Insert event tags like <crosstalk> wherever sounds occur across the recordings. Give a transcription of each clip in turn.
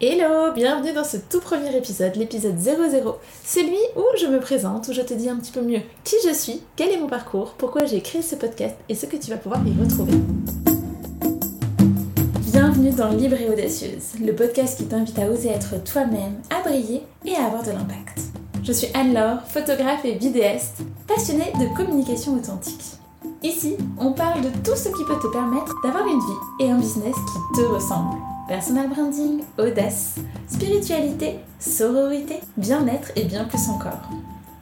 Hello, bienvenue dans ce tout premier épisode, l'épisode 00, celui où je me présente, où je te dis un petit peu mieux qui je suis, quel est mon parcours, pourquoi j'ai créé ce podcast et ce que tu vas pouvoir y retrouver. Bienvenue dans Libre et Audacieuse, le podcast qui t'invite à oser être toi-même, à briller et à avoir de l'impact. Je suis Anne-Laure, photographe et vidéaste, passionnée de communication authentique. Ici, on parle de tout ce qui peut te permettre d'avoir une vie et un business qui te ressemble personal branding, audace, spiritualité, sororité, bien-être et bien plus encore.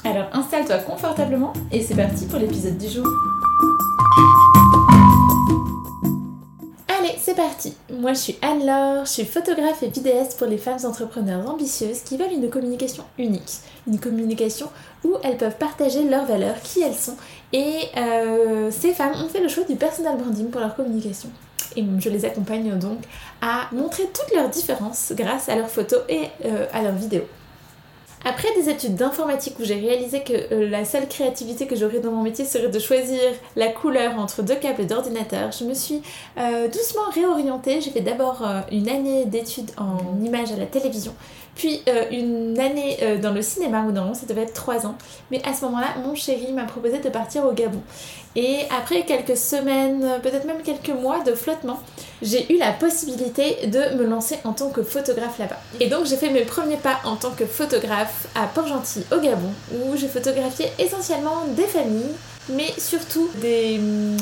Alors installe-toi confortablement et c'est parti pour l'épisode du jour. Allez, c'est parti Moi je suis Anne-Laure, je suis photographe et vidéaste pour les femmes entrepreneurs ambitieuses qui veulent une communication unique. Une communication elles peuvent partager leurs valeurs, qui elles sont. Et euh, ces femmes ont fait le choix du personal branding pour leur communication et je les accompagne donc à montrer toutes leurs différences grâce à leurs photos et euh, à leurs vidéos. Après des études d'informatique où j'ai réalisé que euh, la seule créativité que j'aurais dans mon métier serait de choisir la couleur entre deux câbles d'ordinateur, je me suis euh, doucement réorientée. J'ai fait d'abord une année d'études en images à la télévision, puis une année dans le cinéma, où non, ça devait être trois ans. Mais à ce moment-là, mon chéri m'a proposé de partir au Gabon. Et après quelques semaines, peut-être même quelques mois de flottement, j'ai eu la possibilité de me lancer en tant que photographe là-bas. Et donc j'ai fait mes premiers pas en tant que photographe à Port-Gentil au Gabon, où j'ai photographié essentiellement des familles, mais surtout des, hum,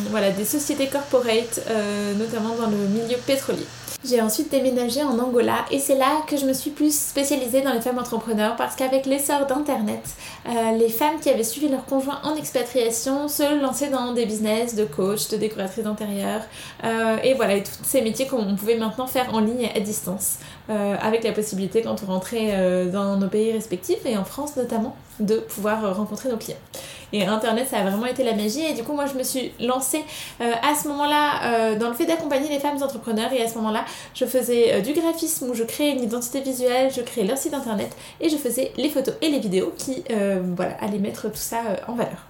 sociétés corporate, euh, notamment dans le milieu pétrolier. J'ai ensuite déménagé en Angola et c'est là que je me suis plus spécialisée dans les femmes entrepreneurs parce qu'avec l'essor d'Internet, euh, les femmes qui avaient suivi leur conjoint en expatriation se lançaient dans des business de coach, de décoratrice d'intérieur euh, et voilà, tous ces métiers qu'on pouvait maintenant faire en ligne à distance euh, avec la possibilité quand on rentrait dans nos pays respectifs et en France notamment de pouvoir rencontrer nos clients. Et Internet, ça a vraiment été la magie. Et du coup, moi, je me suis lancée euh, à ce moment-là euh, dans le fait d'accompagner les femmes entrepreneurs. Et à ce moment-là, je faisais euh, du graphisme où je créais une identité visuelle, je créais leur site Internet et je faisais les photos et les vidéos qui, voilà, allaient mettre tout ça en valeur.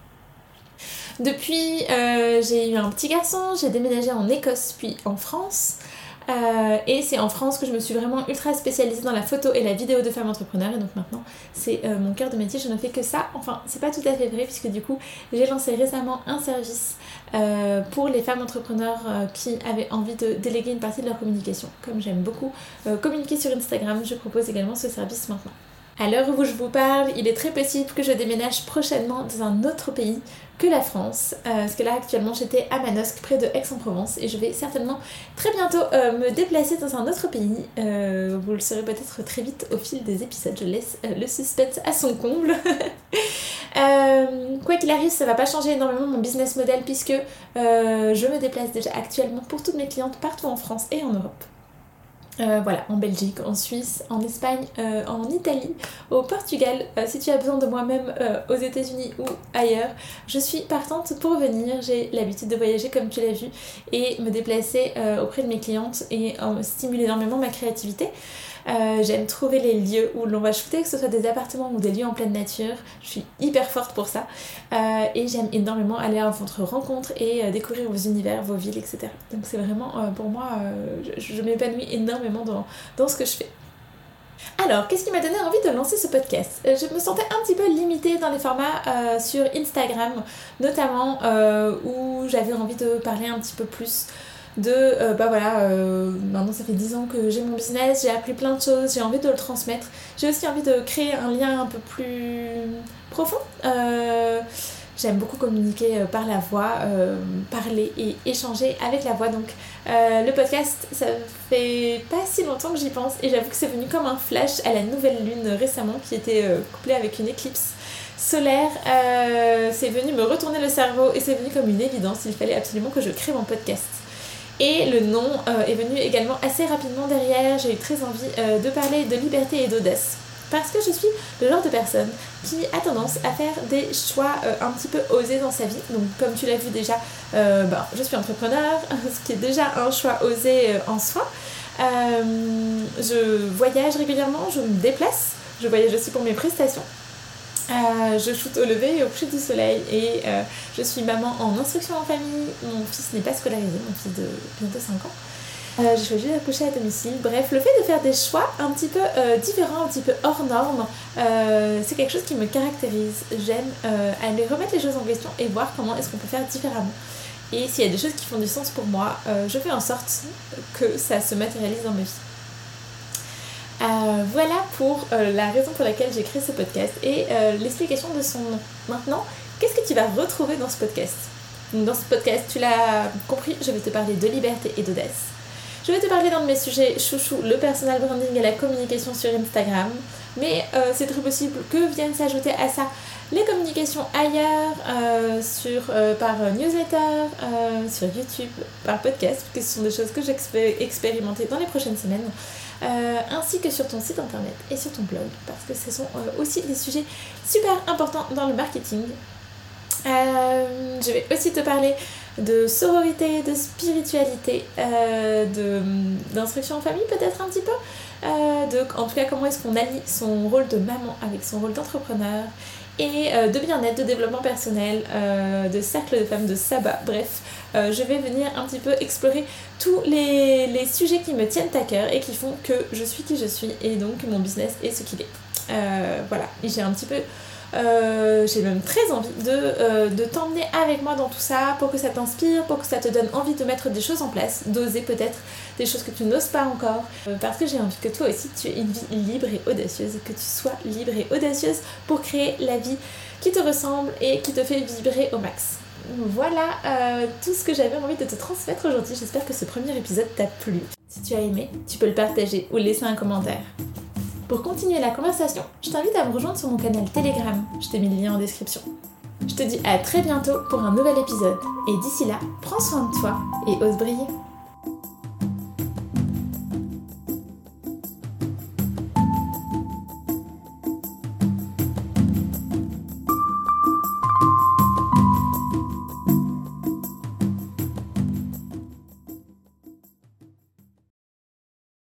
Depuis, j'ai eu un petit garçon, j'ai déménagé en Écosse puis en France. Euh, et c'est en France que je me suis vraiment ultra spécialisée dans la photo et la vidéo de femmes entrepreneurs. Et donc maintenant, c'est euh, mon cœur de métier. Je ne fais que ça. Enfin, c'est pas tout à fait vrai, puisque du coup, j'ai lancé récemment un service euh, pour les femmes entrepreneurs qui avaient envie de déléguer une partie de leur communication. Comme j'aime beaucoup communiquer sur Instagram, je propose également ce service maintenant. À l'heure où je vous parle, il est très possible que je déménage prochainement dans un autre pays que la France, euh, parce que là actuellement j'étais à Manosque près de Aix-en-Provence et je vais certainement très bientôt euh, me déplacer dans un autre pays. Euh, vous le saurez peut-être très vite au fil des épisodes, je laisse le suspense à son comble. <laughs> quoi qu'il arrive, ça va pas changer énormément mon business model puisque je me déplace déjà actuellement pour toutes mes clientes partout en France et en Europe. Euh, voilà, en Belgique, en Suisse, en Espagne, euh, en Italie, au Portugal, euh, si tu as besoin de moi-même aux États-Unis ou ailleurs, je suis partante pour venir. J'ai l'habitude de voyager comme tu l'as vu et me déplacer auprès de mes clientes et stimuler énormément ma créativité. Euh, j'aime trouver les lieux où l'on va shooter, que ce soit des appartements ou des lieux en pleine nature. Je suis hyper forte pour ça. Euh, et j'aime énormément aller à votre rencontre et euh, découvrir vos univers, vos villes, etc. Donc c'est vraiment pour moi, je, m'épanouis énormément dans, dans ce que je fais. Alors, qu'est-ce qui m'a donné envie de lancer ce podcast? Je me sentais un petit peu limitée dans les formats sur Instagram, notamment où j'avais envie de parler un petit peu plus de euh, bah voilà euh, maintenant ça fait 10 ans que j'ai mon business j'ai appris plein de choses j'ai envie de le transmettre. J'ai aussi envie de créer un lien un peu plus profond. Euh, j'aime beaucoup communiquer par la voix parler et échanger avec la voix. Donc le podcast ça fait pas si longtemps que j'y pense et j'avoue que c'est venu comme un flash à la nouvelle lune récemment qui était couplée avec une éclipse solaire, c'est venu me retourner le cerveau et c'est venu comme une évidence, il fallait absolument que je crée mon podcast. Et le nom euh, est venu également assez rapidement derrière. J'ai eu très envie euh, de parler de liberté et d'audace. Parce que je suis le genre de personne qui a tendance à faire des choix euh, un petit peu osés dans sa vie. Donc comme tu l'as vu déjà, bah, je suis entrepreneur, <laughs> ce qui est déjà un choix osé en soi. je voyage régulièrement, je me déplace. Je voyage aussi pour mes prestations. Euh, je shoote au lever et au coucher du soleil et euh, je suis maman en instruction en famille. Mon fils n'est pas scolarisé, mon fils de bientôt 5 ans. Euh, j'ai choisi d'accoucher à domicile. Bref, le fait de faire des choix un petit peu différents, un petit peu hors normes, c'est quelque chose qui me caractérise. J'aime aller remettre les choses en question et voir comment est-ce qu'on peut faire différemment. Et s'il y a des choses qui font du sens pour moi, je fais en sorte que ça se matérialise dans ma vie. Voilà pour la raison pour laquelle j'ai créé ce podcast et l'explication de son nom. Maintenant, qu'est-ce que tu vas retrouver dans ce podcast? Dans ce podcast, tu l'as compris, je vais te parler de liberté et d'audace. Je vais te parler d'un de mes sujets chouchou, le personal branding et la communication sur Instagram. Mais euh, c'est très possible que viennent s'ajouter à ça les communications ailleurs, euh, sur, euh, par newsletter, sur YouTube, par podcast, parce que ce sont des choses que j'expérimente expérimenter dans les prochaines semaines. ainsi que sur ton site internet et sur ton blog, parce que ce sont aussi des sujets super importants dans le marketing. je vais aussi te parler de sororité, de spiritualité, euh, d'instruction en famille peut-être un petit peu. Euh, de, en tout cas, comment est-ce qu'on allie son rôle de maman avec son rôle d'entrepreneur et euh, de bien-être, de développement personnel, de cercle de femmes, de sabbat, bref. je vais venir un petit peu explorer tous les, les, sujets qui me tiennent à cœur et qui font que je suis qui je suis et donc mon business est ce qu'il est. voilà, j'ai un petit peu euh, j'ai même très envie de, euh, de t'emmener avec moi dans tout ça pour que ça t'inspire, pour que ça te donne envie de mettre des choses en place, d'oser peut-être des choses que tu n'oses pas encore, euh, parce que j'ai envie que toi aussi tu aies une vie libre et audacieuse, que tu sois libre et audacieuse pour créer la vie qui te ressemble et qui te fait vibrer au max. Voilà tout ce que j'avais envie de te transmettre aujourd'hui. J'espère que ce premier épisode t'a plu. Si tu as aimé, tu peux le partager ou laisser un commentaire. Pour continuer la conversation, je t'invite à me rejoindre sur mon canal Telegram, je t'ai mis le lien en description. Je te dis à très bientôt pour un nouvel épisode, et d'ici là, prends soin de toi et ose briller.